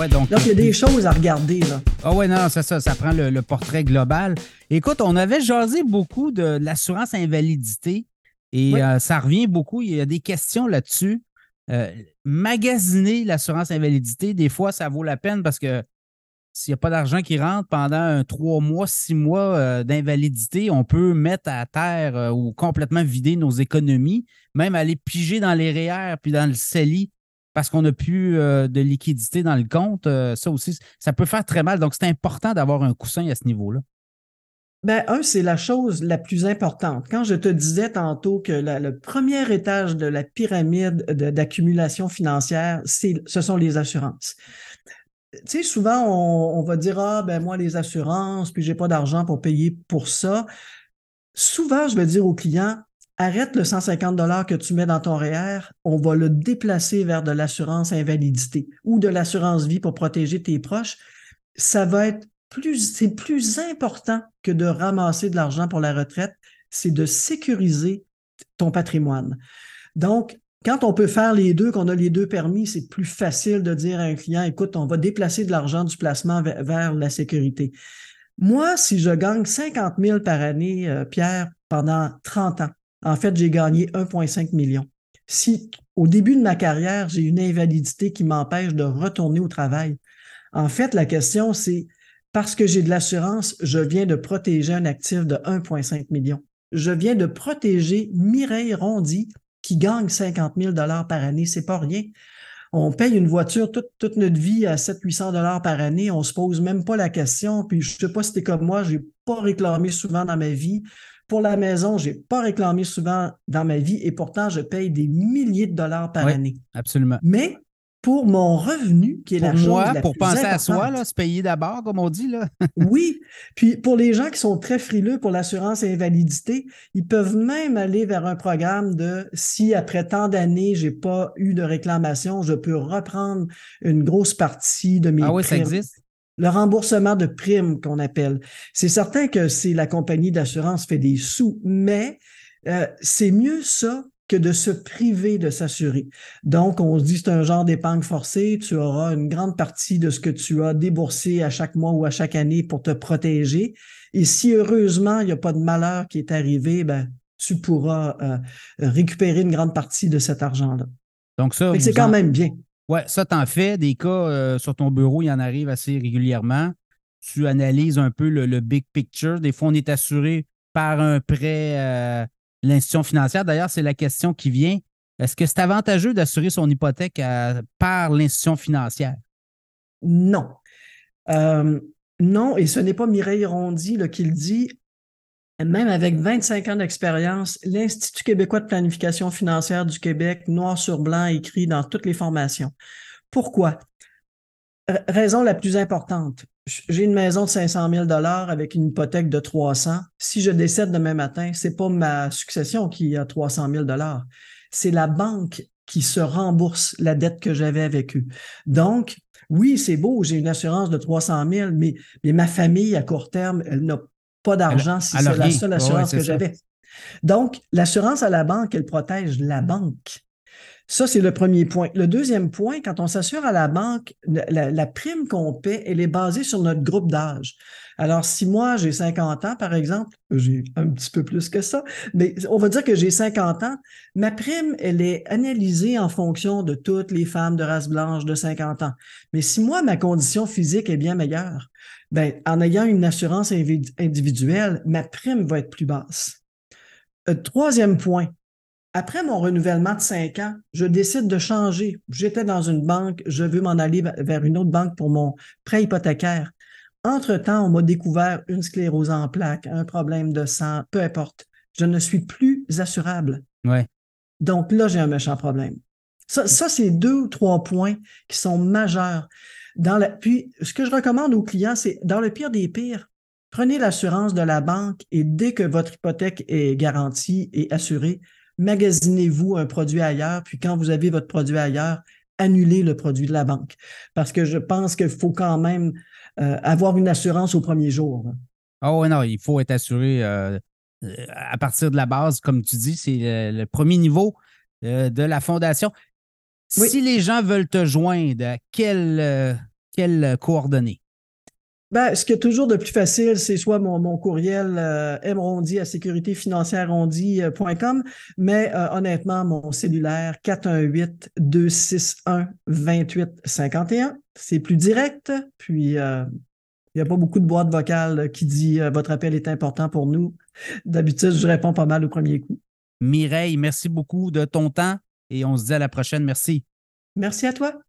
Ouais, donc, Donc, il y a des choses à regarder. Là. Ah ouais, non, c'est ça, ça prend le, le portrait global. Écoute, on avait jasé beaucoup de l'assurance invalidité et Oui. euh, ça revient beaucoup. Il y a des questions là-dessus. Euh, magasiner l'assurance invalidité, des fois, ça vaut la peine parce que s'il n'y a pas d'argent qui rentre pendant un trois mois, six mois euh, d'invalidité, on peut mettre à terre euh, ou complètement vider nos économies, même aller piger dans les REER puis dans le CELI parce qu'on n'a plus euh, de liquidité dans le compte. Euh, ça aussi, ça peut faire très mal. Donc, c'est important d'avoir un coussin à ce niveau-là. Ben, un, c'est la chose la plus importante. Quand je te disais tantôt que le premier étage de la pyramide de- d'accumulation financière, ce sont les assurances. Tu sais, souvent, on, on va dire, ah, ben, moi, les assurances, puis j'ai pas d'argent pour payer pour ça. Souvent, je vais dire aux clients, arrête le 150 dollars que tu mets dans ton REER, on va le déplacer vers de l'assurance invalidité ou de l'assurance vie pour protéger tes proches. Ça va être plus, c'est plus important que de ramasser de l'argent pour la retraite, c'est de sécuriser ton patrimoine. Donc, quand on peut faire les deux, qu'on a les deux permis, c'est plus facile de dire à un client, écoute, on va déplacer de l'argent du placement vers, vers la sécurité. Moi, si je gagne 50 000 par année, euh, Pierre, pendant 30 ans, en fait, j'ai gagné 1,5 million. Si au début de ma carrière, j'ai une invalidité qui m'empêche de retourner au travail, en fait, la question, c'est parce que j'ai de l'assurance, je viens de protéger un actif de 1,5 million. Je viens de protéger Mireille Rondy qui gagne 50 000 dollars par année. C'est pas rien. On paye une voiture toute, toute notre vie à 700-800 dollars par année. On se pose même pas la question. Puis je sais pas si t'es comme moi, j'ai pas réclamé souvent dans ma vie. Pour la maison, j'ai pas réclamé souvent dans ma vie et pourtant je paye des milliers de dollars par Oui. année. Absolument. Mais pour mon revenu, qui est Pour la chose moi, la pour plus penser à soi, là, se payer d'abord, comme on dit. Là. oui. Puis pour les gens qui sont très frileux pour l'assurance invalidité, ils peuvent même aller vers un programme de si après tant d'années, j'ai pas eu de réclamation, je peux reprendre une grosse partie de mes Ah oui, ça existe. Le remboursement de primes qu'on appelle. C'est certain que c'est la compagnie d'assurance fait des sous, mais euh, c'est mieux ça que de se priver de s'assurer. Donc, on se dit c'est un genre d'épargne forcée, tu auras une grande partie de ce que tu as déboursé à chaque mois ou à chaque année pour te protéger. Et si heureusement, il n'y a pas de malheur qui est arrivé, ben, tu pourras euh, récupérer une grande partie de cet argent-là. Donc, ça, C'est quand en- même bien. Ouais, ça, t'en fais. Des cas euh, sur ton bureau, il en arrive assez régulièrement. Tu analyses un peu le, big picture. Des fois, on est assuré par un prêt, euh, l'institution financière. D'ailleurs, c'est la question qui vient. Est-ce que c'est avantageux d'assurer son hypothèque par l'institution financière? Non. Euh, non, et ce n'est pas Mireille Rondy qui le dit. Même avec 25 ans d'expérience, l'Institut québécois de planification financière du Québec, noir sur blanc, écrit dans toutes les formations. Pourquoi? Raison la plus importante. J'ai une maison de 500 000 avec une hypothèque de 300. Si je décède demain matin, c'est pas ma succession qui a 300 000 C'est la banque qui se rembourse la dette que j'avais avec eux. Donc, oui, c'est beau, j'ai une assurance de 300 000, mais, mais ma famille, à court terme, elle n'a pas d'argent si c'est la seule assurance que j'avais. Donc, l'assurance à la banque, elle protège la banque. Ça, c'est le premier point. Le deuxième point, quand on s'assure à la banque, la, la prime qu'on paie, elle est basée sur notre groupe d'âge. Alors, si moi, j'ai 50 ans, par exemple, j'ai un petit peu plus que ça, mais on va dire que j'ai 50 ans, ma prime, elle est analysée en fonction de toutes les femmes de race blanche de 50 ans. Mais si moi, ma condition physique est bien meilleure, ben, en ayant une assurance individuelle, ma prime va être plus basse. Euh, troisième point, après mon renouvellement de cinq ans, je décide de changer. J'étais dans une banque, je veux m'en aller vers une autre banque pour mon prêt hypothécaire. Entre-temps, on m'a découvert une sclérose en plaques, un problème de sang, peu importe. Je ne suis plus assurable. Ouais. Donc là, j'ai un méchant problème. Ça, ça c'est deux ou trois points qui sont majeurs. Dans la, puis, ce que je recommande aux clients, c'est dans le pire des pires, prenez l'assurance de la banque et dès que votre hypothèque est garantie et assurée, magasinez-vous un produit ailleurs, puis quand vous avez votre produit ailleurs, annulez le produit de la banque. Parce que je pense qu'il faut quand même euh, avoir une assurance au premier jour. Ah ouais, non, il faut être assuré euh, euh, à partir de la base, comme tu dis, c'est le, le premier niveau euh, de la fondation. Oui. Si les gens veulent te joindre, quel, quelles coordonnées? Ben, ce qui est toujours de plus facile, c'est soit mon, mon courriel euh, mrondi à sécuritéfinancièrerondi.com, mais euh, honnêtement, mon cellulaire 418-261-2851, c'est plus direct, puis euh, il n'y a pas beaucoup de boîtes vocales qui dit votre appel est important pour nous. D'habitude, je réponds pas mal au premier coup. Mireille, merci beaucoup de ton temps et on se dit à la prochaine. Merci. Merci à toi.